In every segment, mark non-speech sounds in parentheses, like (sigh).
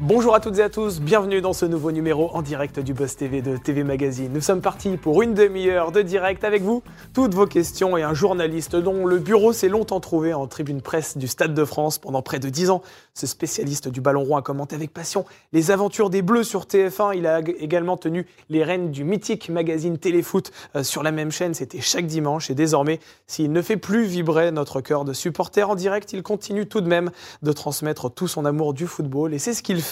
Bonjour à toutes et à tous, bienvenue dans ce nouveau numéro en direct du Buzz TV de TV Magazine. Nous sommes partis pour une demi-heure de direct avec vous, toutes vos questions et un journaliste dont le bureau s'est longtemps trouvé en tribune presse du Stade de France pendant près de 10 ans. Ce spécialiste du ballon rond a commenté avec passion les aventures des Bleus sur TF1. Il a également tenu les rênes du mythique magazine Téléfoot euh, sur la même chaîne. C'était chaque dimanche et désormais, s'il ne fait plus vibrer notre cœur de supporter en direct, il continue tout de même de transmettre tout son amour du football et c'est ce qu'il fait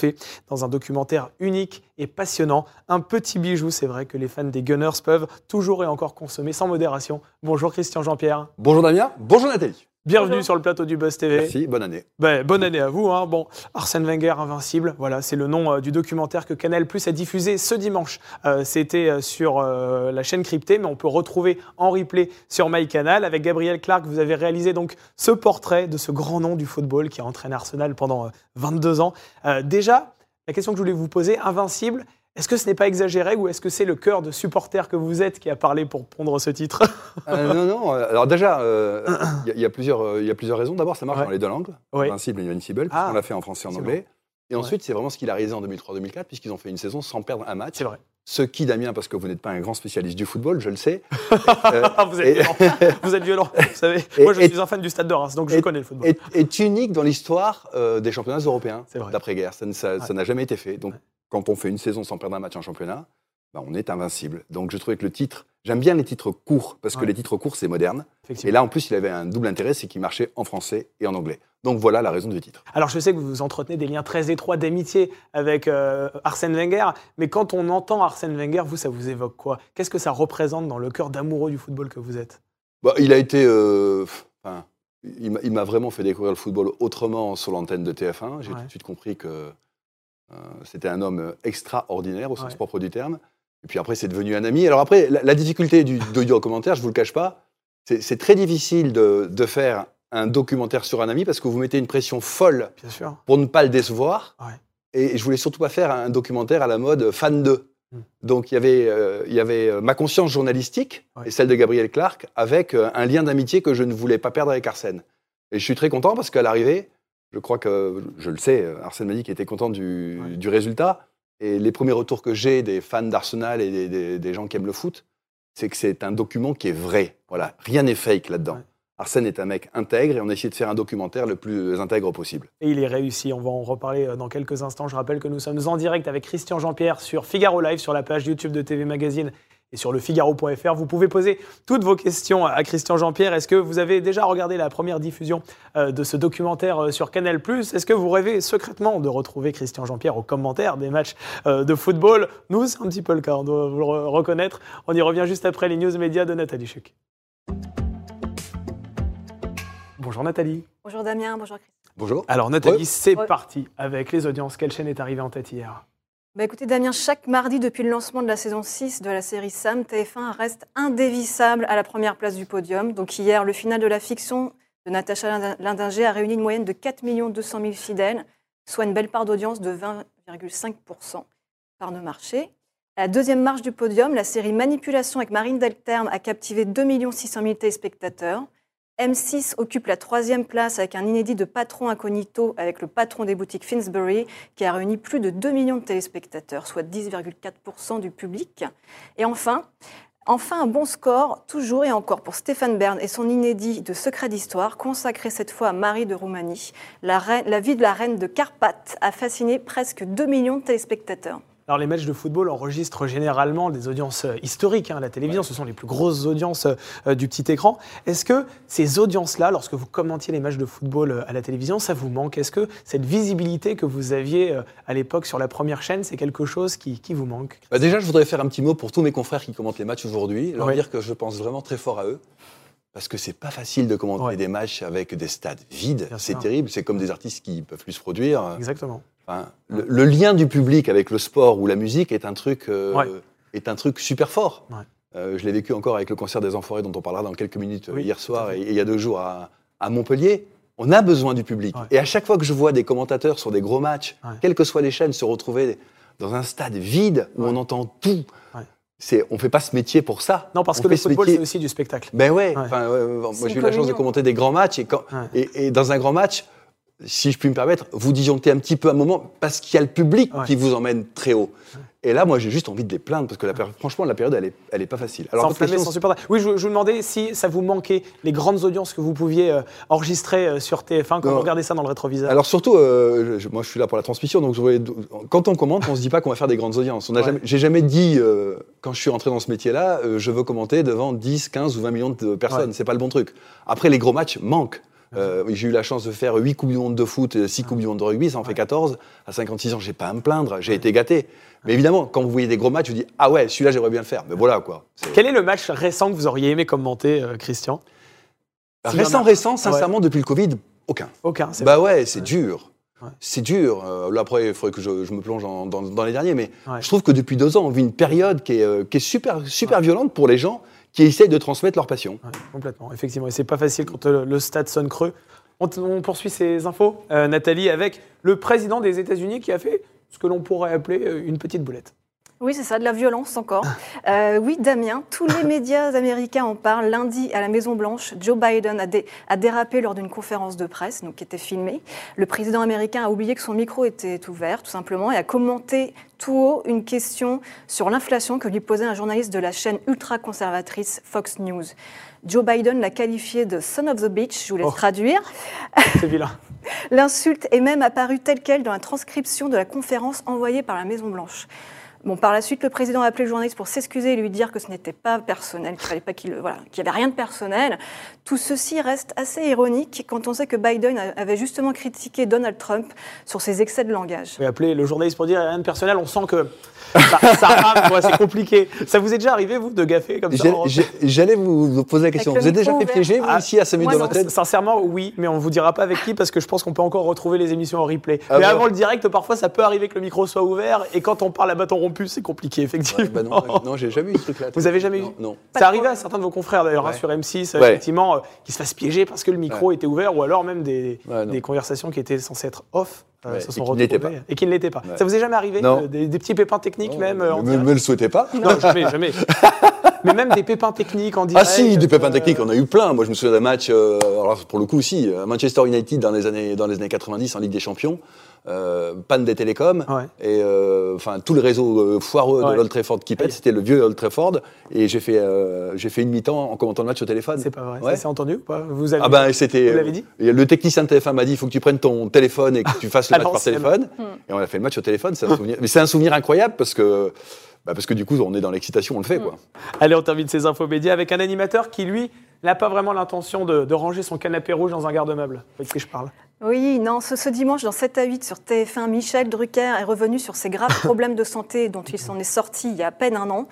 dans un documentaire unique et passionnant. Un petit bijou, c'est vrai que les fans des Gunners peuvent toujours et encore consommer sans modération. Bonjour Christian Jean-Pierre. Bonjour Damien, bonjour Nathalie. Bienvenue sur le plateau du Buzz TV. Merci, bonne année. Ben, bonne année à vous. Hein. Bon, Arsène Wenger invincible, voilà, c'est le nom euh, du documentaire que Canal Plus a diffusé ce dimanche. Euh, C'était euh, sur euh, la chaîne cryptée, mais on peut retrouver en replay sur MyCanal. Avec Gabriel Clark, vous avez réalisé donc ce portrait de ce grand nom du football qui a entraîné Arsenal pendant euh, 22 ans. Euh, déjà, la question que je voulais vous poser, invincible. Est-ce que ce n'est pas exagéré ou est-ce que c'est le cœur de supporter que vous êtes qui a parlé pour pondre ce titre Euh, non, non, euh, alors déjà, euh, il y, a- il y a plusieurs, euh, il y a plusieurs raisons. D'abord, ça marche Ouais. dans les deux langues, Oui. Invincible et Invincible, Ah. on l'a fait en français et en anglais. Et ensuite, c'est vraiment ce qu'il a réalisé en 2003-2004, puisqu'ils ont fait une saison sans perdre un match. C'est vrai. Ce qui, Damien, parce que vous n'êtes pas un grand spécialiste du football, je le sais. (laughs) Ah, vous êtes Et- violent. (laughs) vous êtes violent, vous savez. Et- Moi, je et- suis un fan du Stade de Reims, donc je connais le football. est, unique dans l'histoire euh, des championnats européens d'après-guerre. Ça n'a jamais été fait. Donc, Ouais. Quand on fait une saison sans perdre un match en championnat, bah, on est invincible. Donc, je trouvais que le titre, j'aime bien les titres courts, parce que Ouais. les titres courts, c'est moderne. Et là, en plus, il avait un double intérêt, c'est qu'il marchait en français et en anglais. Donc, voilà la raison du titre. Alors, je sais que vous entretenez des liens très étroits d'amitié avec euh, Arsène Wenger, mais quand on entend Arsène Wenger, vous, ça vous évoque quoi? Qu'est-ce que ça représente dans le cœur d'amoureux du football que vous êtes? Bah, il a été. euh, il m'a- vraiment fait découvrir le football autrement sur l'antenne de TF1. J'ai Ouais. tout de suite compris que c'était un homme extraordinaire au sens Ouais. propre du terme. Et puis après, c'est devenu un ami. Alors après, la, la difficulté du, du documentaire, (laughs) je vous le cache pas, c'est très difficile de, de faire un documentaire sur un ami parce que vous mettez une pression folle Bien sûr. pour ne pas le décevoir. Ouais. Et je voulais surtout pas faire un documentaire à la mode fan de. Hmm. Donc il y avait, euh, il y avait euh, ma conscience journalistique Ouais. et celle de Gabriel Clark avec euh, un lien d'amitié que je ne voulais pas perdre avec Arsène. Et je suis très content parce qu'à l'arrivée, je crois que, je le sais, Arsène m'a dit qu'il était content du, Ouais. du résultat. Et les premiers retours que j'ai des fans d'Arsenal et des, des- des gens qui aiment le foot, c'est que c'est un document qui est vrai. Voilà, rien n'est fake là-dedans. Ouais. Arsène est un mec intègre et on a essayé de faire un documentaire le plus intègre possible. Et il est réussi. On va en reparler euh, dans quelques instants. Je rappelle que nous sommes en direct avec Christian Jean-Pierre sur Figaro Live, sur la page YouTube de TV Magazine et sur le Figaro.fr. Vous pouvez poser toutes vos questions à Christian Jean-Pierre. Est-ce que vous avez déjà regardé la première diffusion euh, de ce documentaire euh, sur Canal Est-ce que vous rêvez secrètement de retrouver Christian Jean-Pierre aux commentaires des matchs euh, de football? Nous, c'est un petit peu le cas, on doit vous le re- reconnaître. On y revient juste après les news médias de Nathalie Chuc. Bonjour Nathalie. Bonjour Damien, bonjour Christine. Bonjour. Alors Nathalie, Ouais. c'est Ouais. parti avec les audiences. Quelle chaîne est arrivée en tête hier? Bah écoutez Damien, chaque mardi depuis le lancement de la saison 6 de la série Sam, TF1 reste indévissable à la première place du podium. Donc hier, le final de la fiction de Natacha Lindin- Lindinger a réuni une moyenne de 4 200 000 fidèles, soit une belle part d'audience de 20,5% par nos marchés. La deuxième marche du podium, la série Manipulation avec Marine Delterme a captivé 2 600 000 téléspectateurs. M6 occupe la troisième place avec un inédit de patron incognito avec le patron des boutiques Finsbury qui a réuni plus de 2 millions de téléspectateurs, soit 10,4% du public. Et enfin, enfin un bon score, toujours et encore pour Stéphane Bern et son inédit de Secret d'Histoire, consacré cette fois à Marie de Roumanie. La vie de la reine de Carpath a fasciné presque 2 millions de téléspectateurs. Alors les matchs de football enregistrent généralement des audiences euh, historiques. hein. La télévision, ce sont les plus grosses audiences euh, du petit écran. Est-ce que ces audiences-là, lorsque vous commentiez les matchs de football euh, à la télévision, ça vous manque? Est-ce que cette visibilité que vous aviez euh, à l'époque sur la première chaîne, c'est quelque chose qui, qui vous manque? Bah déjà, je voudrais faire un petit mot pour tous mes confrères qui commentent les matchs aujourd'hui, leur dire que je pense vraiment très fort à eux. Parce que c'est pas facile de commenter Ouais. des matchs avec des stades vides. C'est terrible. C'est comme des artistes qui peuvent plus se produire. Exactement. Enfin, le, le lien du public avec le sport ou la musique est un truc, euh, Ouais. est un truc super fort. Ouais. Euh, je l'ai vécu encore avec le concert des Enfoirés dont on parlera dans quelques minutes Oui, hier soir et, et il y a deux jours à, à Montpellier. On a besoin du public. Ouais. Et à chaque fois que je vois des commentateurs sur des gros matchs, quelles que soient les chaînes, se retrouver dans un stade vide où on entend tout. C'est, on fait pas ce métier pour ça. Non, parce On que le football, c'est aussi du spectacle. Ben ouais, Ouais. enfin, ouais, ouais, moi j'ai eu la chance de commenter des grands matchs et, quand, Ouais. et, et dans un grand match, si je puis me permettre, vous disjonctez un petit peu un moment parce qu'il y a le public Ouais. qui vous emmène très haut. Et là, moi, j'ai juste envie de les plaindre parce que la franchement, la période, elle est, elle est pas facile. Alors, sans supporter. Oui, je, je vous demandais si ça vous manquait les grandes audiences que vous pouviez euh, enregistrer euh, sur TF1 quand Non. vous regardez ça dans le rétroviseur. Alors surtout, euh, je- moi je suis là pour la transmission, donc je quand on commente, on se dit pas qu'on va faire des grandes audiences. On n'a Ouais. jamais- J'ai jamais dit, quand je suis rentré dans ce métier-là, je veux commenter devant 10, 15 ou 20 millions de personnes. Ouais. C'est pas le bon truc. Après, les gros matchs manquent. Euh, J'ai eu la chance de faire 8 Coupes du Monde de foot, 6 Coupes du Monde de rugby, ça en fait 14. À 56 ans, j'ai pas à me plaindre, j'ai été gâté. Mais évidemment, quand vous voyez des gros matchs, je dis Ah ouais, celui-là, j'aimerais bien le faire. Mais voilà quoi. Quel est le match récent que vous auriez aimé commenter, euh, Christian? En Récent, récent, sincèrement, depuis le Covid, aucun. Aucun. c'est Bah vrai. ouais, c'est dur. Ouais. C'est dur. Euh, là, après, il faudrait que je, je me plonge en- dans, dans les derniers, mais je trouve que depuis deux ans, on vit une période qui est, euh, qui est super, super violente pour les gens qui essayent de transmettre leur passion. Complètement, effectivement. Et c'est pas facile quand euh, le stade sonne creux. On poursuit ces infos, euh, Nathalie, avec le président des États-Unis qui a fait ce que l'on pourrait appeler euh, une petite boulette. Oui, c'est ça, de la violence encore. Euh, oui, Damien, tous les (laughs) médias américains en parlent. Lundi, à la Maison-Blanche, Joe Biden a, dé- a dérapé lors d'une conférence de presse, donc qui était filmée. Le président américain a oublié que son micro était ouvert, tout simplement, et a commenté tout haut une question sur l'inflation que lui posait un journaliste de la chaîne ultra-conservatrice Fox News. Joe Biden l'a qualifié de son of the beach, je vous laisse Oh. traduire. C'est vilain. (laughs) L'insulte est même apparue telle qu'elle dans la transcription de la conférence envoyée par la Maison-Blanche. Bon, par la suite, le président a appelé le journaliste pour s'excuser et lui dire que ce n'était pas personnel, qu'il fallait pas qu'il, voilà, qu'il n'y avait rien de personnel. Tout ceci reste assez ironique quand on sait que Biden avait justement critiqué Donald Trump sur ses excès de langage. Vais appeler le journaliste pour dire rien de personnel. On sent que ça, ça rame, quoi, c'est compliqué. Ça vous est déjà arrivé, vous, de gaffer comme ça J'allais vous, vous poser la question. Vous êtes déjà fait piéger, vous, Ah, ici, à 5 minutes moi, de non. l'antenne Sincèrement, oui, mais on vous dira pas avec qui parce que je pense qu'on peut encore retrouver les émissions en replay. Ah mais bon avant le direct, parfois ça peut arriver que le micro soit ouvert et quand on parle à bâton rompu, c'est compliqué, effectivement. Ouais, bah non, non, j'ai jamais eu ce truc-là. Vous avez jamais eu Non. C'est arrivé à certains de vos confrères d'ailleurs hein, sur M6, euh, Ouais. effectivement, euh, qui se fassent piéger parce que le micro était ouvert ou alors même des, conversations qui étaient censées être off euh, se et sont qui ne l'étaient retrouvées et qui ne l'étaient pas. Ça vous est jamais arrivé euh, des, des petits pépins techniques même euh, en me, le souhaitez pas Non, jamais, jamais. (laughs) mais même des pépins techniques en Ah direct. si, des pépins euh, techniques, on a eu plein. Moi, je me souviens d'un match, alors pour le coup aussi, Manchester United dans les années, dans les années 90 en Ligue des Champions, euh, panne des télécoms, Ouais. et euh, enfin tout le réseau euh, foireux Ouais. de l'Old Trafford qui pète, c'était le vieux Old Trafford, et j'ai fait, euh, j'ai fait une mi-temps en commentant le match au téléphone. C'est pas vrai. Ouais. Ça s'est entendu ou pas? Vous avez Ah ben c'était. Vous l'avez dit? Le technicien de TF1 m'a dit il faut que tu prennes ton téléphone et que tu fasses le (laughs) match par téléphone. Et on a fait le match au téléphone. C'est un souvenir. Mais c'est un souvenir incroyable parce que bah, parce que du coup on est dans l'excitation, on le fait quoi. Allez, on termine ces infos médias avec un animateur qui, lui, n'a pas vraiment l'intention de, de ranger son canapé rouge dans un garde-meuble. Vous voyez de qui je parle? Oui, non, ce, ce dimanche, dans 7 à 8 sur TF1, Michel Drucker est revenu sur ses graves (laughs) problèmes de santé dont il s'en est sorti il y a à peine un an.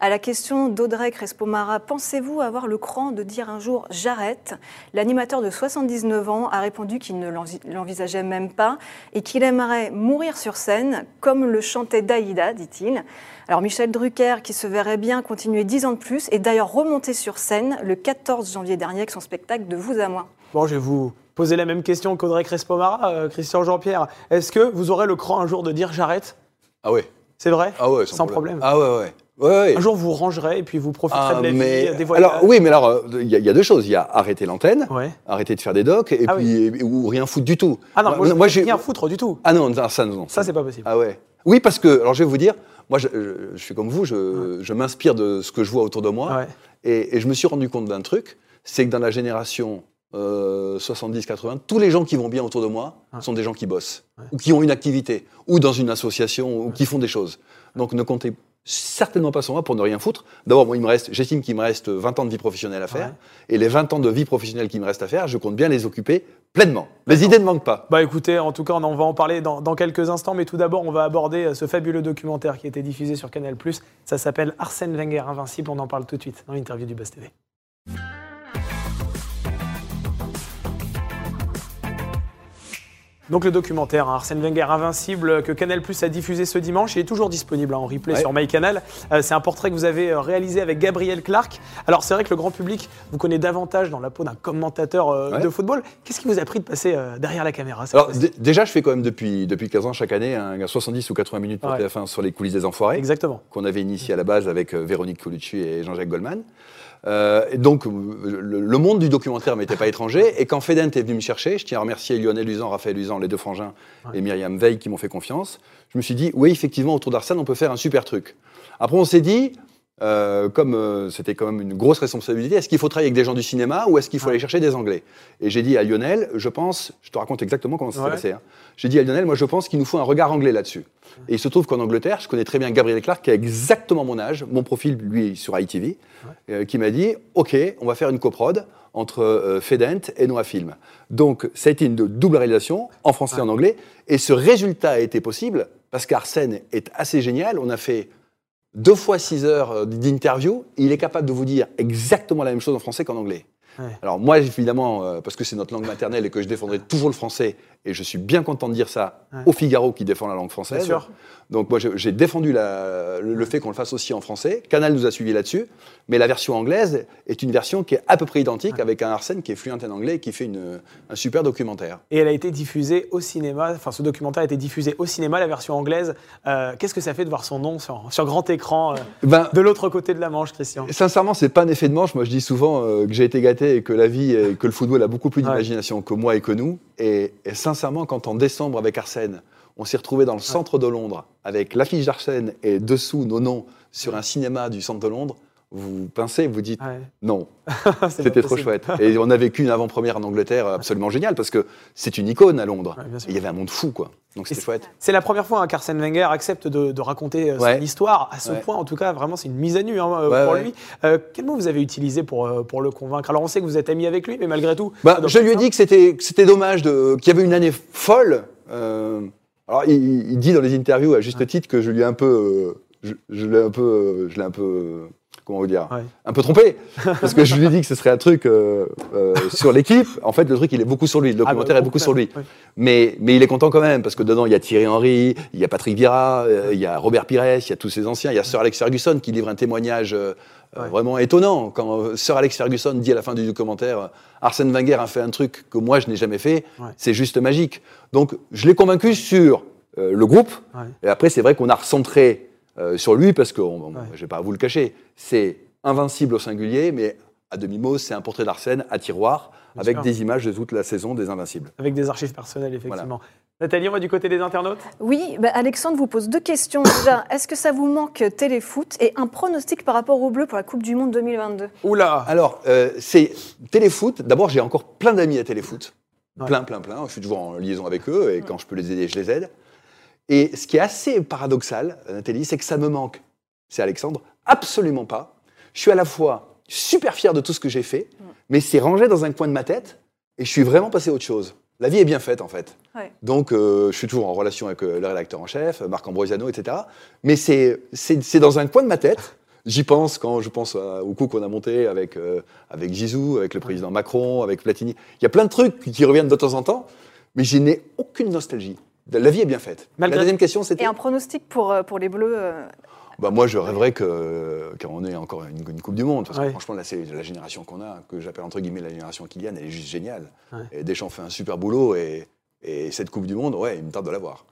À la question d'Audrey Crespo-Mara, pensez-vous avoir le cran de dire un jour j'arrête? L'animateur de 79 ans a répondu qu'il ne l'envi- l'envisageait même pas et qu'il aimerait mourir sur scène, comme le chantait Daïda, dit-il. Alors Michel Drucker, qui se verrait bien continuer 10 ans de plus, est d'ailleurs remonté sur scène le 14 janvier dernier avec son spectacle De vous à moi. Bon, je vais vous poser la même question qu'Audrey Crespo-Mara, euh, Christian Jean-Pierre. Est-ce que vous aurez le cran un jour de dire j'arrête? Ah ouais. C'est vrai? Ah ouais. Sans problème. Ah ouais ouais. Ouais, ouais. Un jour, vous rangerez et puis vous profiterez Ah, de la mais vie, euh, des voyages. alors oui, mais alors euh, il y, a- il y a deux choses. Il y a arrêter l'antenne, Ouais. arrêter de faire des docs, et Ah puis ou rien foutre du tout. Ah non, moi, je ne j'ai rien foutre du tout. Ah non, non, ça non. Ça, c'est pas possible. Ah ouais. Oui, parce que, alors je vais vous dire, moi je, je- je suis comme vous, je, je m'inspire de ce que je vois autour de moi. Et je me suis rendu compte d'un truc, c'est que dans la génération euh, 70-80, tous les gens qui vont bien autour de moi Ouais. sont des gens qui bossent, Ouais. ou qui ont une activité, ou dans une association, ou qui font des choses. Donc ne comptez certainement pas sur moi pour ne rien foutre. D'abord, moi, il me reste, j'estime qu'il me reste 20 ans de vie professionnelle à faire, Ouais. et les 20 ans de vie professionnelle qui me restent à faire, je compte bien les occuper pleinement. Les idées ne manquent pas. Bah écoutez, en tout cas, on en va en parler dans, dans quelques instants, mais tout d'abord, on va aborder euh, ce fabuleux documentaire qui a été diffusé sur Canal+. Ça s'appelle Arsène Wenger Invincible. On en parle tout de suite dans l'interview du Buzz TV. Donc le documentaire hein, Arsène Wenger Invincible que Canal Plus a diffusé ce dimanche, il est toujours disponible hein, en replay Ouais. sur MyCanal. Euh, c'est un portrait que vous avez euh, réalisé avec Gabriel Clark. Alors c'est vrai que le grand public vous connaît davantage dans la peau d'un commentateur euh, Ouais. de football. Qu'est-ce qui vous a pris de passer euh, derrière la caméra Alors déjà, je fais quand même depuis, depuis 15 ans chaque année un 70 ou 80 minutes pour Ouais. TF1 sur les coulisses des enfoirés. Exactement. qu'on avait initié à la base avec Véronique Colucci et Jean-Jacques Goldman. Euh, donc, le, le monde du documentaire m'était pas étranger. Et quand Fedent est venu me chercher, je tiens à remercier Lionel Usan, Raphaël Usan, les deux frangins, Ouais. et Myriam Veil qui m'ont fait confiance. Je me suis dit, oui, effectivement, autour d'Arsène, on peut faire un super truc. Après, on s'est dit, euh, comme euh, c'était quand même une grosse responsabilité, est-ce qu'il faut travailler avec des gens du cinéma ou est-ce qu'il faut aller chercher des Anglais? Et j'ai dit à Lionel, je pense, je te raconte exactement comment ça s'est Ouais. passé. hein. J'ai dit à Lionel, moi je pense qu'il nous faut un regard anglais là-dessus. Et il se trouve qu'en Angleterre, je connais très bien Gabriel Clark, qui a exactement mon âge, mon profil, lui, sur ITV, euh, qui m'a dit, OK, on va faire une coprode entre Fedent et Noah Film. Donc, ça a été une double réalisation, en français et en anglais. Et ce résultat a été possible parce qu'Arsène est assez génial. On a fait deux fois six heures euh, d'interview. Il est capable de vous dire exactement la même chose en français qu'en anglais. Ouais. Alors moi, évidemment, euh, parce que c'est notre langue maternelle et que je défendrai toujours le français, et je suis bien content de dire ça Ouais. au Figaro qui défend la langue Bien française. sûr. Donc moi, j'ai défendu la- le, le fait qu'on le fasse aussi en français. Canal nous a suivis là-dessus, mais la version anglaise est une version qui est à peu près identique, avec un Arsène qui est fluent en anglais et qui fait une- un super documentaire. Et elle a été diffusée au cinéma, enfin ce documentaire a été diffusé au cinéma, la version anglaise. Euh, Qu'est-ce que ça fait de voir son nom sur, sur grand écran euh, Ben, de l'autre côté de la Manche, Christian? Sincèrement, c'est pas un effet de manche. Moi, je dis souvent que j'ai été gâté et que la vie et que le football a beaucoup plus Ouais. d'imagination que moi et que nous. Et, et sincèrement, quand en décembre, avec Arsène, on s'est retrouvé dans le centre de Londres avec l'affiche d'Arsène et dessous nos noms sur un cinéma du centre de Londres, vous pincez, vous dites Ouais. non, (laughs) c'était trop chouette. Et on a vécu une avant-première en Angleterre absolument géniale parce que c'est une icône à Londres. Ouais. Et il y avait un monde fou, quoi. Donc c'était Et chouette. C'est la première fois hein, qu'Arsène Wenger accepte de, de raconter euh, Ouais. son histoire à ce point. En tout cas, vraiment, c'est une mise à nu hein, euh, pour lui. Euh, quel mot vous avez utilisé pour, euh, pour le convaincre? Alors, on sait que vous êtes ami avec lui, mais malgré tout. Bah, je lui ai dit que c'était dommage qu'il y avait une année folle. Alors il, il dit dans les interviews à juste titre que je lui ai un peu, je, je l'ai un peu, je l'ai un peu, comment vous dire, Ouais. un peu trompé parce que je lui ai dit que ce serait un truc euh, euh, sur l'équipe. En fait, le truc il est beaucoup sur lui, le Ah, bah, documentaire est beaucoup sur lui. Mais, mais il est content quand même, parce que dedans, il y a Thierry Henry, il y a Patrick Vieira, euh, il y a Robert Pires, il y a tous ces anciens, il y a Sir Alex Ferguson qui livre un témoignage Ouais. vraiment étonnant. Quand Sir Alex Ferguson dit à la fin du documentaire Arsène Wenger a fait un truc que moi je n'ai jamais fait, Ouais. c'est juste magique. Donc je l'ai convaincu sur le groupe, et après c'est vrai qu'on a recentré euh, sur lui, parce que on- on- Ouais. je vais pas vous le cacher, c'est invincible au singulier, mais à demi-mot, c'est un portrait d'Arsène à tiroir, Bien avec sûr. des images de toute la saison des Invincibles. Avec des archives personnelles, effectivement. Nathalie, on va du côté des internautes? Oui, bah, Alexandre vous pose deux questions. (coughs) Déjà, est-ce que ça vous manque téléfoot? Et un pronostic par rapport aux Bleus pour la Coupe du Monde 2022 Oula Alors, euh, c'est téléfoot. D'abord, j'ai encore plein d'amis à téléfoot. Ouais. Plein, plein, plein. Je suis toujours en liaison avec eux et quand je peux les aider, je les aide. Et ce qui est assez paradoxal, Nathalie, c'est que ça me manque. C'est Alexandre Absolument pas. Je suis à la fois super fier de tout ce que j'ai fait, mais c'est rangé dans un coin de ma tête et je suis vraiment passé à autre chose. La vie est bien faite, en fait. Ouais. Donc, euh, je suis toujours en relation avec euh, le rédacteur en chef, Marc Ambrosiano, etc. Mais c'est dans un coin de ma tête. J'y pense quand je pense à- au coup qu'on a monté avec, euh, avec avec le président Macron, avec Platini. Il y a plein de trucs qui reviennent de temps en temps, mais je n'ai aucune nostalgie. La vie est bien faite. Malgré- La deuxième question, c'était Et un pronostic pour, euh, pour les Bleus euh, bah, Moi, je rêverais que- qu'on ait encore une, une Coupe du Monde. Parce que Ouais. franchement, là, c'est la génération qu'on a, que j'appelle entre guillemets la génération Kylian, elle est juste géniale. Ouais. Et Deschamps fait un super boulot et, et cette Coupe du Monde, ouais, il me tarde de l'avoir.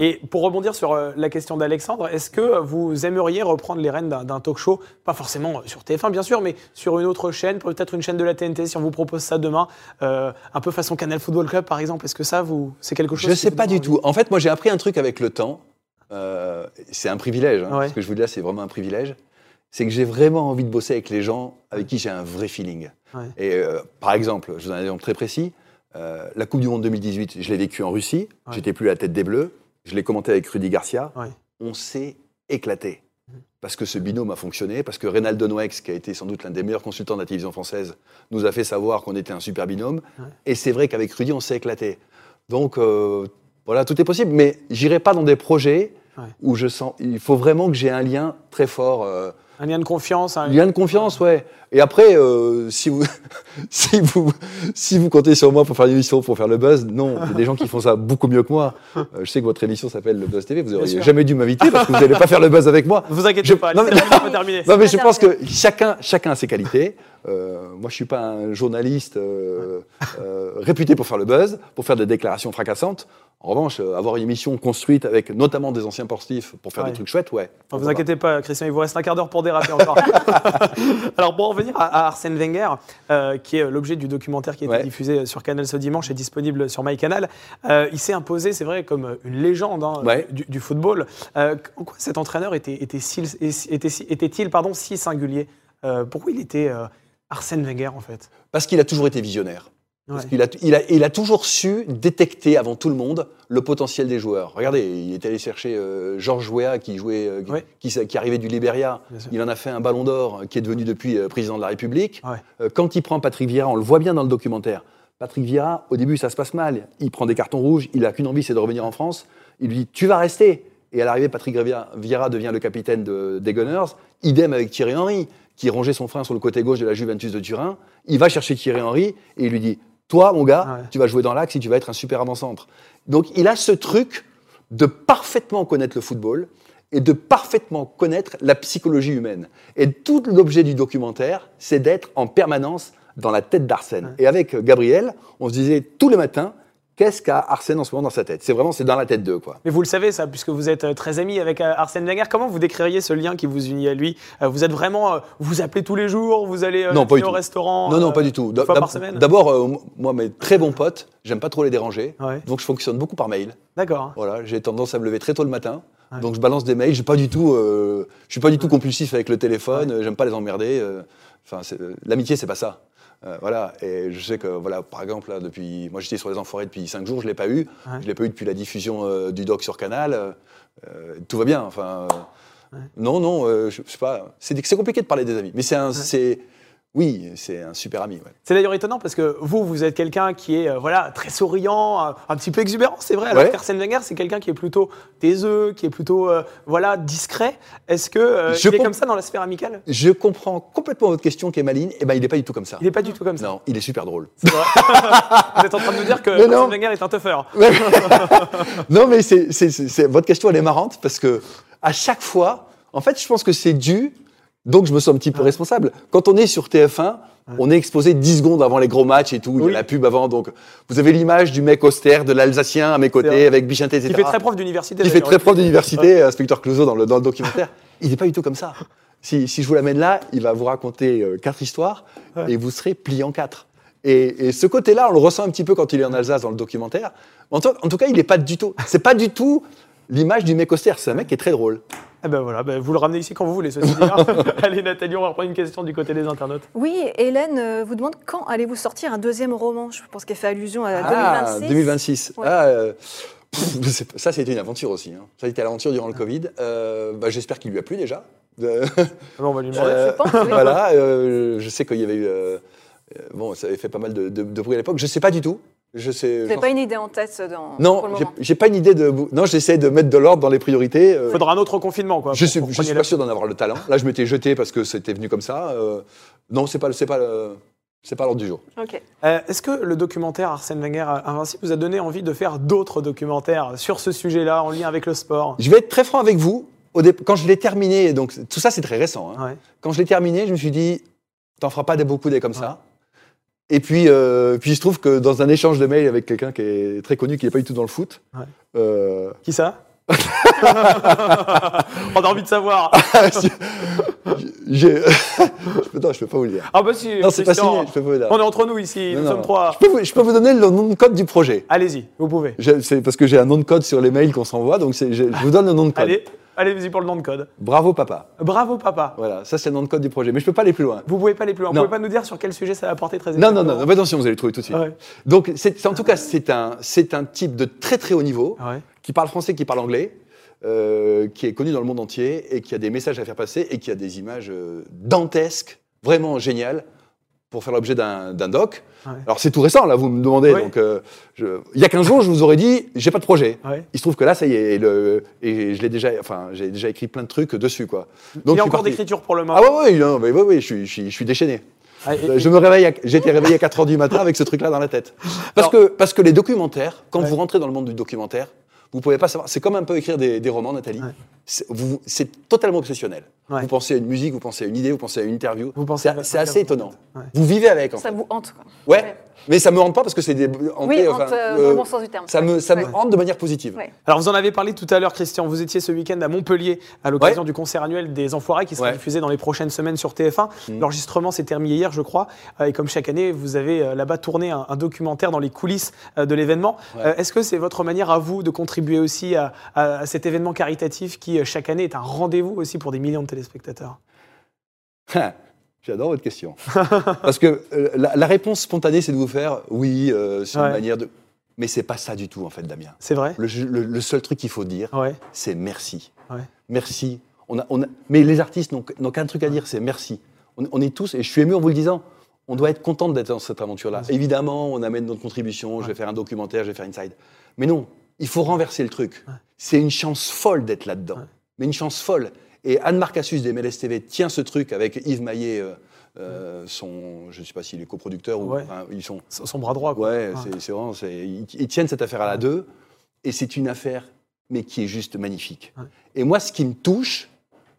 Et pour rebondir sur euh, la question d'Alexandre, est-ce que vous aimeriez reprendre les rênes d'un talk show? Pas forcément sur TF1, bien sûr, mais sur une autre chaîne, peut-être une chaîne de la TNT, si on vous propose ça demain, euh, un peu façon Canal Football Club, par exemple. Est-ce que ça, vous, c'est quelque chose Je qui sais pas du envie tout. En fait, moi, j'ai appris un truc avec le temps. Euh, c'est un privilège. hein. Ouais. Ce que je vous dis là, c'est vraiment un privilège. C'est que j'ai vraiment envie de bosser avec les gens avec qui j'ai un vrai feeling. Ouais. Et euh, par exemple, je vous donne un exemple très précis. Euh, la Coupe du Monde 2018, je l'ai vécue en Russie. Ouais. J'étais plus à la tête des Bleus. Je l'ai commenté avec Rudy Garcia. Ouais. On s'est éclaté. Mhm. Parce que ce binôme a fonctionné, parce que Reynaldo Noex, qui a été sans doute l'un des meilleurs consultants de la télévision française, nous a fait savoir qu'on était un super binôme. Ouais. Et c'est vrai qu'avec Rudy, on s'est éclaté. Donc, euh, voilà, tout est possible. Mais j'irai pas dans des projets où je sens. Il faut vraiment que j'ai un lien très fort. euh, Un lien de confiance. un- lien de confiance, ouais. Et après, euh, si, vous, (laughs) si, vous, si vous comptez sur moi pour faire une émission, pour faire le buzz, non. Il y a des gens qui font ça beaucoup mieux que moi. Euh, je sais que votre émission s'appelle le Buzz TV. Vous n'auriez jamais dû m'inviter parce que vous n'allez pas faire le buzz avec moi. Vous inquiétez Je- pas, non, mais- terminer. Non, mais je pense que chacun, chacun a ses qualités. Euh, moi, je suis pas un journaliste euh, euh, réputé pour faire le buzz, pour faire des déclarations fracassantes. En revanche, euh, avoir une émission construite avec notamment des anciens sportifs pour faire Ouais. des trucs chouettes, ouais. Vous inquiétez pas, Christian, il vous reste un quart d'heure pour déraper encore. (laughs) Alors, pour en revenir à, Arsène Wenger, euh, qui est l'objet du documentaire qui a été Ouais. diffusé sur Canal ce dimanche et disponible sur MyCanal, euh, il s'est imposé, c'est vrai, comme une légende hein, Ouais. du, du football. Euh, en quoi cet entraîneur était, était, si- était, si- était-il pardon, si singulier? Euh, Pourquoi il était euh, Arsène Wenger, en fait? Parce qu'il a toujours été visionnaire. Parce Ouais. qu'il a, il a, il a toujours su détecter avant tout le monde le potentiel des joueurs. Regardez, il est allé chercher euh, Georges Weah qui jouait, euh, Ouais. qui, qui arrivait du Liberia. Il en a fait un Ballon d'Or euh, qui est devenu depuis euh, président de la République. Ouais. Euh, quand il prend Patrick Vieira, on le voit bien dans le documentaire. Patrick Vieira, au début, ça se passe mal. Il prend des cartons rouges. Il a qu'une envie, c'est de revenir en France. Il lui dit Tu vas rester. Et à l'arrivée, Patrick Vieira, Vieira devient le capitaine de- des Gunners. Idem avec Thierry Henry, qui rongeait son frein sur le côté gauche de la Juventus de Turin. Il va chercher Thierry Henry et il lui dit Toi, mon gars, Ouais. tu vas jouer dans l'axe et tu vas être un super avant-centre. Donc, il a ce truc de parfaitement connaître le football et de parfaitement connaître la psychologie humaine. Et tout l'objet du documentaire, c'est d'être en permanence dans la tête d'Arsène. Et avec Gabriel, on se disait tous les matins, qu'est-ce qu'a Arsène en ce moment dans sa tête? C'est vraiment, c'est dans la tête d'eux, quoi. Mais vous le savez, ça, puisque vous êtes euh, très amis avec euh, Arsène Wenger. Comment vous décririez ce lien qui vous unit à lui? Euh, Vous êtes vraiment. vous appelez tous les jours Vous allez Non, pas du au tout. restaurant Non, non, euh, pas du tout. D'abord, moi, mes très bons potes, j'aime pas trop les déranger. Ouais. Donc, je fonctionne beaucoup par mail. D'accord. Voilà, j'ai tendance à me lever très tôt le matin. Ouais. Donc je balance des mails. J'ai pas du tout, euh, je suis pas du tout compulsif avec le téléphone. J'aime pas les emmerder. Enfin, euh, l'amitié, c'est pas ça. Euh, voilà. Et je sais que voilà, par exemple, là, depuis, moi j'étais sur les Enfoirés depuis cinq jours, je l'ai pas eu. Ouais. Je l'ai pas eu depuis la diffusion euh, du doc sur Canal. euh, tout va bien. Enfin, non, non, je, je sais pas. C'est compliqué de parler des amis, mais c'est un, c'est, oui, c'est un super ami. ouais. C'est d'ailleurs étonnant parce que vous, vous êtes quelqu'un qui est euh, voilà très souriant, un petit peu exubérant, c'est vrai. Alors Ouais. Wenger, c'est quelqu'un qui est plutôt taiseux, qui est plutôt euh, voilà discret. Est-ce que euh, Je il est comme ça dans la sphère amicale? Je comprends complètement votre question, qui est maligne. Et ben, il n'est pas du tout comme ça. Il n'est pas du tout comme ça. Non, il est super drôle. Vrai. (laughs) vous êtes en train de nous dire que. Arsène Wenger est un tougher. (laughs) non, mais c'est- votre question, elle est marrante parce que à chaque fois, en fait, je pense que c'est dû. Donc, je me sens un petit peu responsable. Quand on est sur TF1, on est exposé 10 secondes avant les gros matchs et tout. Il y a la pub avant. Donc, vous avez l'image du mec austère, de l'Alsacien à mes côtés, avec Bichinté, etc. Il fait très prof d'université. Il fait très prof d'université, inspecteur Clouseau dans le, dans le documentaire. Il n'est pas du tout comme ça. (laughs) Si, si je vous l'amène là, il va vous raconter euh, quatre histoires Ouais. et vous serez plié en quatre. Et, et ce côté-là, on le ressent un petit peu quand il est en Alsace dans le documentaire. En tout, en tout cas, il n'est pas du tout. C'est pas du tout l'image du mec austère. C'est un mec qui est très drôle. Eh ben voilà, ben vous le ramenez ici quand vous voulez, ceci dit. hein. (laughs) Allez Nathalie, on va reprendre une question du côté des internautes. Oui, Hélène euh, vous demande quand allez-vous sortir un deuxième roman? Je pense qu'elle fait allusion à Ah, 2026. 2026. Ouais. Ah, euh, pff, ça, c'était une aventure aussi. hein. Ça a été l'aventure durant le Covid. Euh, bah, J'espère qu'il lui a plu déjà. Euh, Ah ben, on va lui demander. Euh, je. Voilà, euh, je sais qu'il y avait eu. bon, ça avait fait pas mal de, de, de bruit à l'époque. Je sais pas du tout. Je sais. Vous n'avez pas une idée en tête dans, pour Non, j'ai- pas une idée de. Non, j'essaie de mettre de l'ordre dans les priorités. euh, Faudra un autre confinement, quoi. je suis, je suis pas sûr d'en avoir le talent. Là, je m'étais jeté parce que c'était venu comme ça. euh, non, c'est pas, c'est pas, c'est pas l'ordre du jour. Ok. Euh, Est-ce que le documentaire Arsène Wenger Invincible vous a donné envie de faire d'autres documentaires sur ce sujet-là en lien avec le sport? Je vais être très franc avec vous. Au dé- Quand je l'ai terminé, donc tout ça c'est très récent. hein. Ouais. Quand je l'ai terminé, je me suis dit, t'en feras pas des beaucoup des comme ça. Et puis, euh, puis il se trouve que dans un échange de mails avec quelqu'un qui est très connu, qui n'est pas du tout dans le foot, Ouais. euh, Qui ça? (laughs) On a envie de savoir. (laughs) je je peux pas vous le dire. Ah bah si, Non, c'est pas signé, je peux pas vous le dire. On est entre nous ici, Non, nous non. sommes trois. Je peux, vous, je peux vous donner le nom de code du projet. Allez-y, vous pouvez. C'est parce que j'ai un nom de code sur les mails qu'on s'envoie, donc je, je vous donne le nom de code. Allez, allez-y pour le nom de code. Bravo papa. Bravo papa. Voilà, ça c'est le nom de code du projet. Mais je peux pas aller plus loin. Vous pouvez pas aller plus loin. Vous Non. pouvez pas nous dire sur quel sujet ça va porter très Non, non, non, non, attention, vous allez le trouver tout de suite. Ouais. Donc, c'est, en tout cas, c'est un, c'est un type de très très haut niveau Ouais. Qui parle français, qui parle anglais, euh, qui est connu dans le monde entier et qui a des messages à faire passer et qui a des images euh, dantesques, vraiment géniales, pour faire l'objet d'un, doc. Ouais. Alors, c'est tout récent, là, vous me demandez. Oui. Donc, euh, je- il y a 15 jours, je vous aurais dit, j'ai pas de projet. Ouais. Il se trouve que là, ça y est, et, le, et je l'ai déjà, enfin, j'ai déjà écrit plein de trucs dessus, quoi. Il y a encore parti. d'écriture pour le moment. Ah ouais, ouais, non, mais ouais, ouais, je suis, je suis, déchaîné. Ah, et- Je me réveille, à- j'ai été réveillé à 4 heures du matin avec ce truc-là dans la tête. (laughs) Parce, Alors- que, parce que les documentaires, quand Ouais. vous rentrez dans le monde du documentaire, Vous pouvez pas savoir. C'est comme un peu écrire des, des romans, Nathalie. Ouais. C'est- totalement obsessionnel. Ouais. Vous pensez à une musique, vous pensez à une idée, vous pensez à une interview. Vous pensez C'est assez étonnant. Ouais. Vous vivez avec. En Ça fait. vous hante, quoi. Ouais. Ouais. Mais ça me hante pas parce que c'est des hanté, Oui, enfin, hante, euh, euh, le bon sens du terme. Ça me, ça me hante de manière positive. Ouais. Alors vous en avez parlé tout à l'heure, Christian. Vous étiez ce week-end à Montpellier à l'occasion du concert annuel des Enfoirés qui sera Ouais. diffusé dans les prochaines semaines sur TF1. Mhm. L'enregistrement s'est terminé hier, je crois. Euh, Et comme chaque année, vous avez euh, là-bas tourné un, un documentaire dans les coulisses euh, de l'événement. Ouais. Est-ce que c'est votre manière à vous de contribuer aussi à, cet événement caritatif qui euh, chaque année est un rendez-vous aussi pour des millions de téléspectateurs (laughs) J'adore votre question. (laughs) Parce que euh, la, la réponse spontanée, c'est de vous faire oui, euh, c'est Ouais. une manière de. Mais c'est pas ça du tout, en fait, Damien. C'est vrai Le, le- le seul truc qu'il faut dire, Ouais. c'est merci. Ouais. Merci. On a, on a- mais les artistes n'ont qu'un truc à dire, c'est merci. On, on est tous, et je suis ému en vous le disant, on doit être content d'être dans cette aventure-là. Évidemment, on amène notre contribution, je vais faire un documentaire, je vais faire Inside. Mais non, il faut renverser le truc. Ouais. C'est une chance folle d'être là-dedans. Ouais. Mais une chance folle. Et Anne-Marc Assus des MLS TV tient ce truc avec Yves Maillet, euh, euh, son, je ne sais pas s'il est coproducteur ou Ouais. enfin, ils sont. Son bras droit. quoi. Ouais, c'est- c'est vraiment, ils, ils tiennent cette affaire à la deux, et c'est une affaire, mais qui est juste magnifique. Ouais. Et moi, ce qui me touche,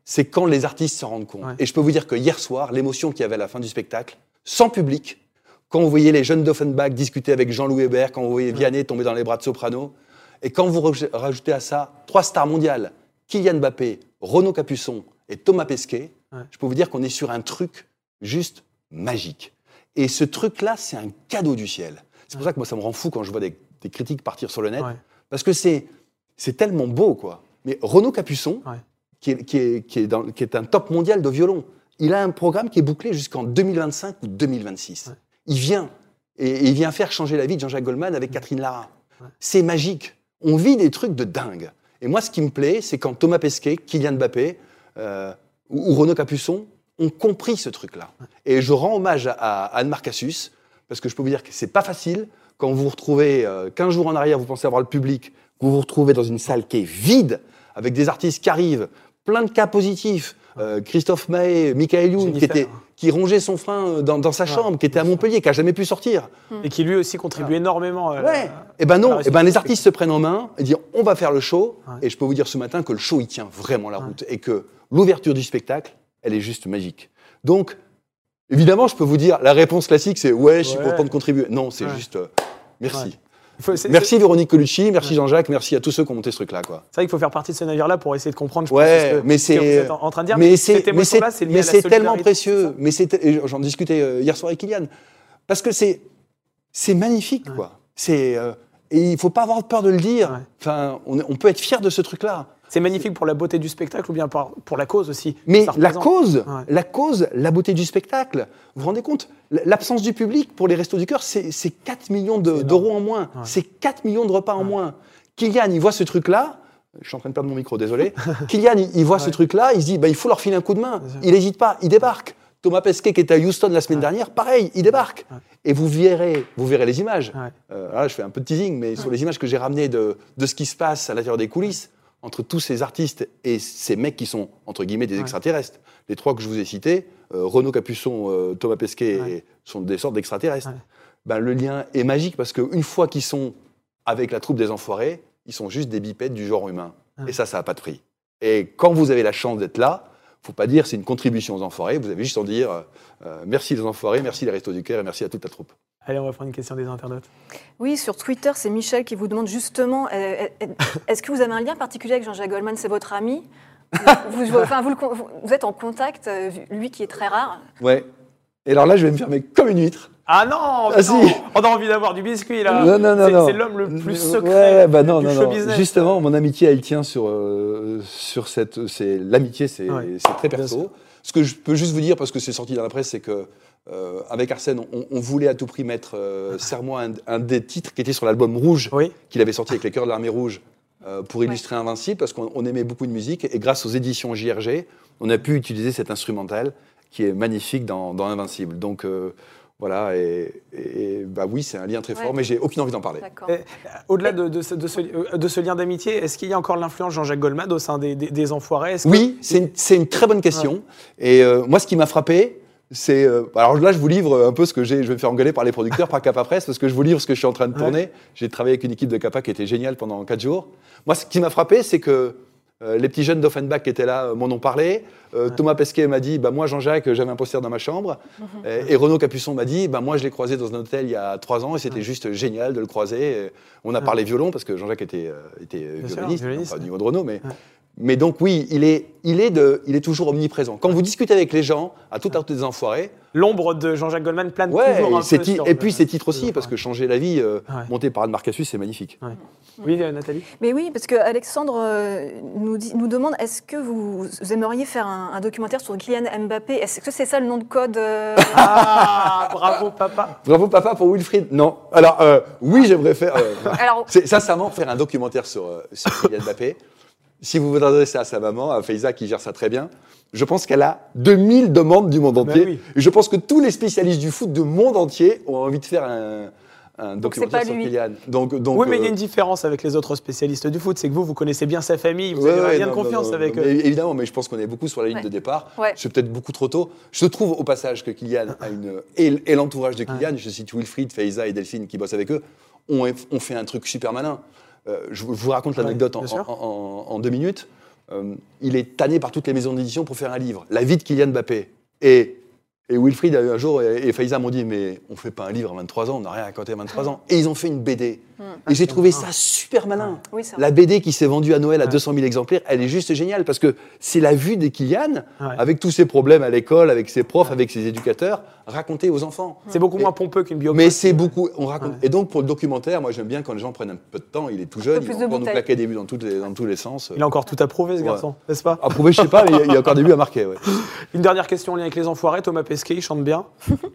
c'est quand les artistes s'en rendent compte. Ouais. Et je peux vous dire que hier soir, l'émotion qu'il y avait à la fin du spectacle, sans public, quand vous voyez les jeunes d'Offenbach discuter avec Jean-Louis Hébert, quand vous voyez Vianney tomber dans les bras de Soprano, et quand vous raj- rajoutez à ça trois stars mondiales, Kylian Mbappé, Renaud Capuçon et Thomas Pesquet, Ouais. je peux vous dire qu'on est sur un truc juste magique. Et ce truc-là, c'est un cadeau du ciel. C'est pour ça que moi, ça me rend fou quand je vois des, des critiques partir sur le net. Ouais. Parce que c'est, c'est tellement beau, quoi. Mais Renaud Capuçon, Ouais. qui, est, qui, est, qui, est dans- qui est un top mondial de violon, il a un programme qui est bouclé jusqu'en 2025 ou 2026. Ouais. Il vient. Et, et il vient faire changer la vie de Jean-Jacques Goldman avec Catherine Lara. C'est magique. On vit des trucs de dingue. Et moi, ce qui me plaît, c'est quand Thomas Pesquet, Kylian Mbappé euh, ou, Renaud Capuçon ont compris ce truc-là. Et je rends hommage à, à Anne-Marc Assus, parce que je peux vous dire que c'est pas facile quand vous vous retrouvez euh, 15 jours en arrière, vous pensez avoir le public, vous vous retrouvez dans une salle qui est vide, avec des artistes qui arrivent, plein de cas positifs. Euh, Christophe Mahé, Michael Youn, qui, Jennifer. était, qui rongeait son frein euh, dans, dans sa Ouais, chambre, qui était à. Montpellier, qui a jamais pu sortir. Et qui lui aussi contribue énormément. à la- Ouais. Et ben non, et réussite ben les artistes se prennent en main et disent on va faire le show. Ouais. Et je peux vous dire ce matin que le show il tient vraiment la route et que l'ouverture du spectacle, elle est juste magique. Donc évidemment, je peux vous dire la réponse classique c'est ouais, je suis content de contribuer. Non, c'est juste euh, merci. Faut- c'est- Merci Véronique Colucci, merci Jean-Jacques, merci à tous ceux qui ont monté ce truc là quoi. C'est vrai qu'il faut faire partie de ce navire-là pour essayer de comprendre. Je Ouais, pense, ce que, mais ce que vous c'est êtes en train de dire. mais c'est mais c'est c'est mais c'est tellement c'est précieux, mais c'est j'en discutais euh, hier soir avec Kylian parce que c'est c'est magnifique Ouais. quoi. C'est euh, et il faut pas avoir peur de le dire. Ouais. Enfin, on, peut être fier de ce truc là. C'est magnifique pour la beauté du spectacle ou bien pour, la cause aussi. Mais la cause, Ouais. la cause, la beauté du spectacle, vous vous rendez compte L'absence du public pour les Restos du Cœur, c'est c'est 4 millions de- d'euros en moins. Ouais. C'est 4 millions de repas en moins. Kylian, il voit ce truc-là. Je suis en train de perdre mon micro, désolé. (laughs) Kylian, il, il voit ce truc-là, il se dit, bah, il faut leur filer un coup de main. Il n'hésite pas, il débarque. Thomas Pesquet, qui était à Houston la semaine Ouais. dernière, pareil, il débarque. Ouais. Et vous verrez, vous verrez les images. Ouais. Euh, là, je fais un peu de teasing, mais sur les images que j'ai ramenées de, de ce qui se passe à l'intérieur des coulisses, entre tous ces artistes et ces mecs qui sont, entre guillemets, des Ouais. extraterrestres. Les trois que je vous ai cités, euh, Renaud Capuçon, euh, Thomas Pesquet, Ouais. sont des sortes d'extraterrestres. Ouais. Ben, le lien est magique parce qu'une fois qu'ils sont avec la troupe des enfoirés, ils sont juste des bipèdes du genre humain. Et ça, ça n'a pas de prix. Et quand vous avez la chance d'être là, faut pas dire c'est une contribution aux enfoirés, vous avez juste en dire euh, merci les enfoirés, merci les Restos du Cœur et merci à toute la troupe. Allez, on va prendre une question des internautes. Oui, sur Twitter, c'est Michel qui vous demande justement euh, euh, est-ce que vous avez un lien particulier avec Jean-Jacques Goldman? C'est votre ami? Vous, vous- enfin, vous, le êtes en contact, euh, lui qui est très rare? Ouais. Et alors là, je vais me fermer comme une huître. Ah non, Ah, non, si. On a envie d'avoir du biscuit là. Non, non, non, C'est- non. C'est l'homme le plus secret Ouais, ouais, bah non, du non, show non. business. Justement, mon amitié, elle tient sur, euh, sur cette. c'est L'amitié, c'est Ouais, c'est très bien perso. Ce que je peux juste vous dire, parce que c'est sorti dans la presse, c'est que euh, avec Arsène, on, on voulait à tout prix mettre euh, Serre-moi un, un des titres qui était sur l'album Rouge, Oui, qu'il avait sorti avec les Chœurs de l'Armée Rouge, euh, pour illustrer Invincible, parce qu'on on aimait beaucoup de musique. Et grâce aux éditions JRG, on a pu utiliser cet instrumental qui est magnifique dans, dans Invincible. Donc. Euh, voilà, et, et- bah oui, c'est un lien très fort, Ouais. mais j'ai aucune envie d'en parler. Et, au-delà de, de ce, de ce- euh, de ce lien d'amitié, est-ce qu'il y a encore l'influence Jean-Jacques Goldman au sein des, des, des enfoirés? Que- Oui, c'est une, très bonne question. Et euh, moi, ce qui m'a frappé, c'est. euh, alors là, je vous livre un peu ce que j'ai. Je vais me faire engueuler par les producteurs, par Capa Presse, parce que je vous livre ce que je suis en train de tourner. J'ai travaillé avec une équipe de Capa qui était géniale pendant 4 jours. Moi, ce qui m'a frappé, c'est que euh, les petits jeunes d'Offenbach qui étaient là euh, m'en ont parlé. Euh, Thomas Pesquet m'a dit bah, Moi, Jean-Jacques, j'avais un poster dans ma chambre. Euh, et Renaud Capuçon m'a dit bah, Moi, je l'ai croisé dans un hôtel il y a 3 ans et c'était juste génial de le croiser. Et on a Ouais. parlé violon parce que Jean-Jacques était, était Bien sûr, violoniste, pas niveau de Renaud, mais. Mais donc oui, il est, il, est de, il est toujours omniprésent. Quand vous discutez avec les gens, à tout à des enfoirés, L'ombre de Jean-Jacques Goldman plane ouais, toujours un et, peu sur et le- puis ses titres aussi, parce que changer la vie, euh, Ouais. monté par Anne Marcassus, c'est magnifique. Oui, euh, Nathalie? Mais oui, parce que Alexandre euh, nous, dit- nous demande est-ce que vous aimeriez faire un, un documentaire sur Kylian Mbappé? Est-ce que c'est ça le nom de code euh, Ah, bravo papa Bravo papa pour Wilfried. Non. Alors euh, oui, j'aimerais faire. euh, Alors, c'est sincèrement faire un documentaire sur, euh, sur Kylian Mbappé. Si vous vous adressez à sa maman, à Faiza qui gère ça très bien, je pense qu'elle a 2000 demandes du monde entier. oui. Et je pense que tous les spécialistes du foot du monde entier ont envie de faire un, un Donc, c'est documentaire pas sur lui. Kylian. Donc, donc, Oui, mais il y a euh, une différence avec les autres spécialistes du foot, c'est que vous, vous connaissez bien sa famille, vous Ouais, avez un ouais, lien de non, confiance non, avec non, eux. mais évidemment, mais je pense qu'on est beaucoup sur la ligne Ouais. de départ. Ouais. C'est peut-être beaucoup trop tôt. Je trouve au passage que Kylian a une et, et l'entourage de Kylian, je cite Wilfried, Faiza et Delphine qui bossent avec eux, ont, ont fait un truc super malin. Euh, je, vous- raconte l'anecdote Ouais, en, deux minutes. Euh, il est tanné par toutes les maisons d'édition pour faire un livre, La vie de Kylian Mbappé. Et, et Wilfried, un jour, et, Faiza m'ont dit Mais on fait pas un livre à 23 ans, on n'a rien à raconter à 23 ans. Et ils ont fait une BD. Et j'ai trouvé ça super malin. oui. La BD qui s'est vendue à Noël à Ouais. 200 000 exemplaires, elle est juste géniale parce que c'est la vue des Kylian, avec tous ses problèmes à l'école, avec ses profs, avec ses éducateurs, racontés aux enfants. C'est beaucoup moins pompeux qu'une biographie. Mais c'est beaucoup, on raconte. Et donc pour le documentaire, moi j'aime bien quand les gens prennent un peu de temps, il est tout jeune, il plus va nous claquer des buts dans, toutes les- dans tous les sens. Il a encore tout approuvé, ce garçon, n'est-ce pas? Approuvé, je sais pas, mais il y a- encore des buts à marquer. (laughs) Une dernière question en lien avec les enfoirés. Thomas Pesquet, il chante bien.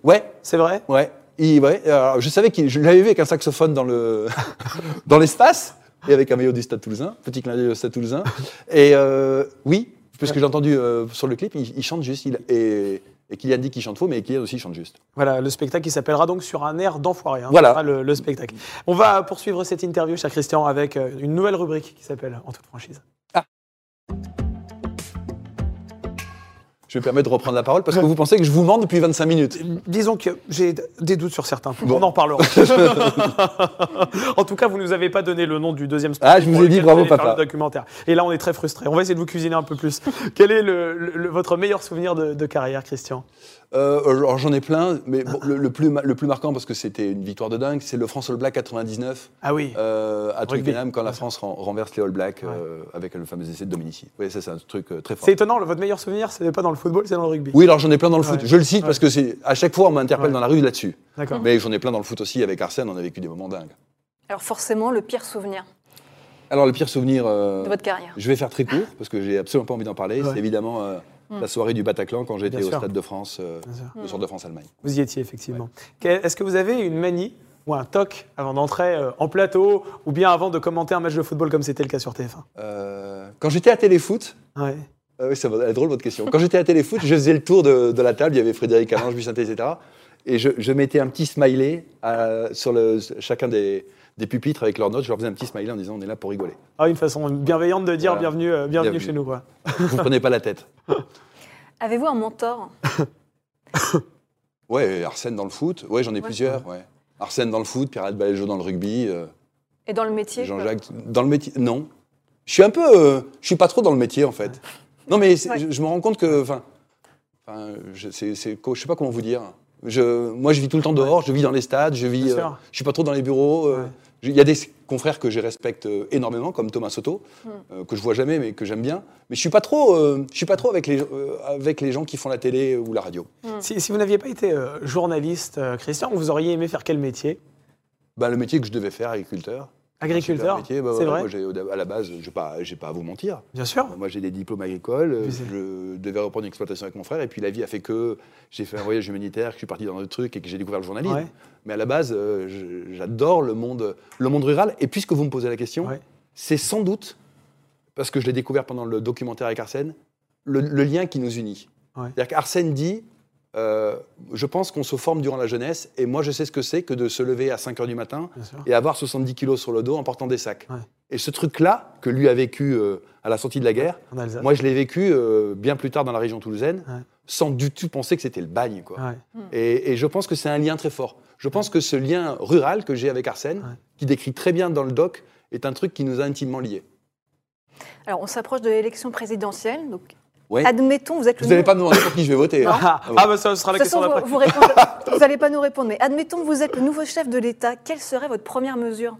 ouais. C'est vrai? Ouais. Il- ouais. Alors, je savais qu'il, je l'avais vu avec un saxophone dans le, (laughs) dans l'espace et avec un maillot du Stade Toulousain, petit clin d'œil au Stade Toulousain. Et euh, oui, parce que j'ai entendu euh, sur le clip, il, il chante juste. Il, et, et Kylian dit qu'il chante faux, mais Kylian aussi chante juste. Voilà, le spectacle qui s'appellera donc sur un air d'enfoiré. hein. Voilà. Le spectacle. On va poursuivre cette interview, cher Christian, avec euh, une nouvelle rubrique qui s'appelle En toute franchise. Je vais me permettre de reprendre la parole parce que vous pensez que je vous mens depuis 25 minutes. Disons que j'ai des doutes sur certains. Bon. On en reparlera. (laughs) en tout cas, vous nous avez pas donné le nom du deuxième Ah, je vous ai dit bravo, papa. le documentaire. Et là, on est très frustrés. On va essayer de vous cuisiner un peu plus. Quel est le- le- votre meilleur souvenir de, de carrière, Christian? Euh, alors j'en ai plein, mais bon, le, le plus, le plus marquant parce que c'était une victoire de dingue, c'est le France All Black 99 Ah oui. euh, à. Twickenham quand la France ren- renverse les All Blacks euh, avec le fameux essai de Dominici. Oui, ça c'est un truc très fort. C'est étonnant, votre meilleur souvenir, ce n'est pas dans le football, c'est dans le rugby. Oui, alors j'en ai plein dans le foot. Je le cite Ouais. parce que c'est à chaque fois on m'interpelle Ouais. dans la rue là-dessus. D'accord. Mais j'en ai plein dans le foot aussi. Avec Arsène, on a vécu des moments dingues. alors forcément, le pire souvenir Alors le pire souvenir, euh, de votre carrière. je vais faire très court parce que j'ai absolument pas envie d'en parler. Ouais. C'est évidemment euh, la soirée du Bataclan quand j'étais au. Stade de France, euh, le Tour de France-Allemagne. Vous y étiez, effectivement. Est-ce que vous avez une manie ou un toc avant d'entrer euh, en plateau ou bien avant de commenter un match de football comme c'était le cas sur TF1 Euh, quand j'étais à Téléfoot, Ouais. Ah oui, ça va- elle est drôle votre question. Quand j'étais à Téléfoot, je faisais le tour de, de la table, il y avait Frédéric Allange, Sainté, etc. Et je, je mettais un petit smiley à- sur le, chacun des, des pupitres avec leurs notes. Je leur faisais un petit smiley en disant on est là pour rigoler. Ah, une façon bienveillante de dire Voilà. bienvenue, euh, bienvenue Bienvenue. chez nous. Quoi. Vous prenez pas la tête. (laughs) Avez-vous un mentor? Ouais, Arsène dans le foot. Ouais, j'en ai plusieurs. Ouais. Arsène dans le foot, Pierre Baléjo dans le rugby, euh, Et dans le métier Jean-Jacques dans le métier. Non, je suis un peu, euh, je suis pas trop dans le métier en fait. (laughs) Non, mais Ouais. je, je me rends compte que, enfin, je, c'est, c'est- je sais pas comment vous dire. Je, moi, je vis tout le temps dehors. Je vis dans les stades. Je vis. Euh, je suis pas trop dans les bureaux. euh, Ouais. Il y a des confrères que je respecte euh, énormément, comme Thomas Soto, Hmm. euh, que je vois jamais, mais que j'aime bien. Mais je suis pas trop, euh, je suis pas trop avec les, euh, avec les gens qui font la télé ou la radio. Si, si vous n'aviez pas été euh, journaliste, euh, Christian, vous auriez aimé faire quel métier? Ben, le métier que je devais faire, agriculteur. Agriculteur bah, C'est voilà, vrai moi, j'ai- à la base, je n'ai pas, pas à vous mentir. Bien sûr. Moi, j'ai des diplômes agricoles. euh, Je devais reprendre une exploitation avec mon frère. Et puis, la vie a fait que j'ai fait un voyage humanitaire, que je suis parti dans d'autres trucs et que j'ai découvert le journalisme. Ouais. Mais à la base, euh, j'adore le monde, le monde rural. Et puisque vous me posez la question, Ouais. c'est sans doute, parce que je l'ai découvert pendant le documentaire avec Arsène, le, le lien qui nous unit. C'est-à-dire qu'Arsène dit euh, Je pense qu'on se forme durant la jeunesse. Et moi, je sais ce que c'est que de se lever à 5 h du matin et avoir 70 kilos sur le dos en portant des sacs. Ouais. Et ce truc-là, que lui a vécu euh, à la sortie de la guerre, moi je l'ai vécu euh, bien plus tard dans la région toulousaine. Ouais. sans du tout penser que c'était le bagne. Quoi. Ouais. Et, et je pense que c'est un lien très fort. Je pense que ce lien rural que j'ai avec Arsène, Ouais. qui décrit très bien dans le doc, est un truc qui nous a intimement liés. Alors, on s'approche de l'élection présidentielle. Donc, Ouais. admettons, vous êtes le Vous n'allez pas me demander pour qui je vais voter. hein. Ah, bon. ah, bah ça sera la De toute question façon, d'après. vous, vous répondez- vous n'allez pas nous répondre, mais admettons que vous êtes le nouveau chef de l'État. Quelle serait votre première mesure?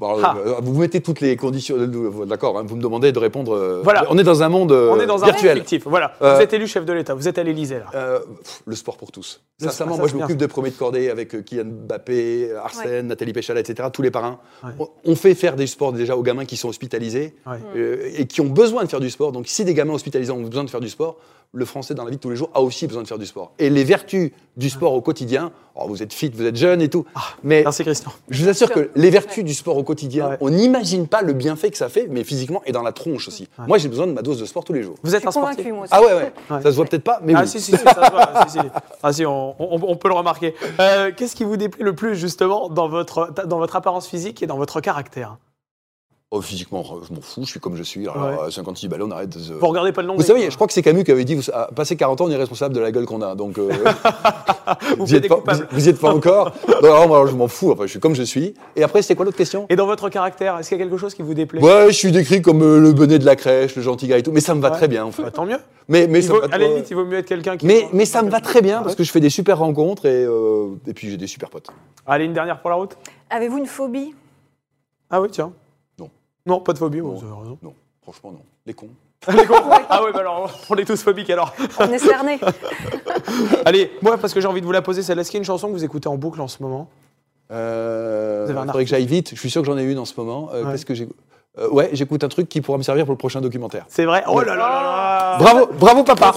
Bon, Ah. euh, vous mettez toutes les conditions. euh, D'accord, hein, vous me demandez de répondre. euh, Voilà. On est dans un monde euh, On est dans un monde virtuel. fictif. Voilà. Euh, Vous êtes élu chef de l'État. Vous êtes à l'Élysée là. Euh, pff, le sport pour tous. Le Sincèrement, sport, moi, je m'occupe de premier de cordée avec Kylian Mbappé, Arsène, Nathalie Péchala, etc., tous les parrains. Ouais. On, on fait faire des sports déjà aux gamins qui sont hospitalisés Ouais. euh, et qui ont besoin de faire du sport. Donc, si des gamins hospitalisés ont besoin de faire du sport, le Français dans la vie de tous les jours a aussi besoin de faire du sport. Et les vertus du sport au quotidien, oh, vous êtes fit, vous êtes jeune et tout, mais Merci Christian. je vous assure que les vertus du sport au quotidien, Ouais. on n'imagine pas le bienfait que ça fait, mais physiquement et dans la tronche aussi. Ouais. Moi, j'ai besoin de ma dose de sport tous les jours. Vous êtes un sportif. moi aussi. Ah ouais, ouais. Ouais. Ça se voit peut-être pas, mais Ah oui. si, si, si, ça se voit. si, si. (laughs) Ah si, on, on- on peut le remarquer. Euh, Qu'est-ce qui vous déplaît le plus justement dans votre, dans votre apparence physique et dans votre caractère? Oh, physiquement, je m'en fous, je suis comme je suis. Alors, Ouais. euh, 56 balles, on arrête de Vous regardez pas le nom Vous savez, je crois que c'est Camus qui avait dit vous, à passer 40 ans, on est responsable de la gueule qu'on a. Donc, euh, (laughs) Vous y êtes plaidez pas, coupable. vous, vous y êtes pas encore. Non, alors, moi, alors, je m'en fous. Enfin, je suis comme je suis. Et après, c'était quoi l'autre question? Et dans votre caractère, est-ce qu'il y a quelque chose qui vous déplaît? Ouais, je suis décrit comme euh, le bonnet de la crèche, le gentil gars et tout. Mais ça me va Ouais. très bien, en fait. Bah, Tant mieux. Mais, mais ça vaut- à la limite, il vaut mieux être quelqu'un qui. mais, mais ça me va très bien parce que je fais des super rencontres et, euh, et puis j'ai des super potes. Allez, une dernière pour la route. Avez-vous une phobie? Ah oui, tiens. Non. Pas de phobie. Non. vous avez raison. Non, franchement, non. Les cons. (laughs) Les cons. ah oui, bah alors, on est tous phobiques alors. On est cerné. (laughs) Allez, moi, parce que j'ai envie de vous la poser, celle-là, est-ce qu'il y a une chanson que vous écoutez en boucle en ce moment? Euh, Vous avez un il faudrait que j'aille vite. Je suis sûr que j'en ai une en ce moment. Euh, Ouais. Qu'est-ce que j'ai Euh, Ouais, j'écoute un truc qui pourra me servir pour le prochain documentaire. C'est vrai Oh là là là là Bravo, bravo papa.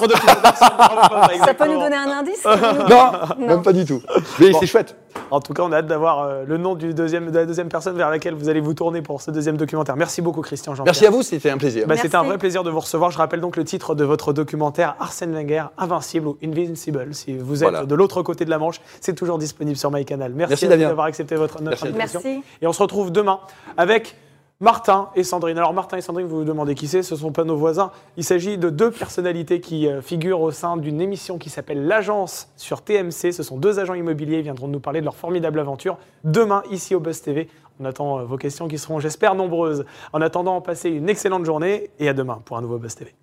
Ça peut nous donner un indice (laughs) Non, Non. même pas du tout. Mais Bon. c'est chouette. En tout cas, on a hâte d'avoir euh, le nom du deuxième, de la deuxième personne vers laquelle vous allez vous tourner pour ce deuxième documentaire. Merci beaucoup, Christian jean Merci à vous, c'était un plaisir. Bah, C'était un vrai plaisir de vous recevoir. Je rappelle donc le titre de votre documentaire Arsène Wenger, Invincible ou Invincible. Si vous êtes Voilà. de l'autre côté de la Manche, c'est toujours disponible sur MyCanal. Merci, Merci, d'avoir accepté votre, notre Merci. invitation. Merci. Et on se retrouve demain avec Martin et Sandrine. Alors Martin et Sandrine, vous vous demandez qui c'est, ce ne sont pas nos voisins. Il s'agit de deux personnalités qui euh, figurent au sein d'une émission qui s'appelle L'Agence sur TMC. Ce sont deux agents immobiliers, ils viendront nous parler de leur formidable aventure demain ici au Buzz TV. On attend euh, vos questions qui seront, j'espère, nombreuses. En attendant, passez une excellente journée et à demain pour un nouveau Buzz TV.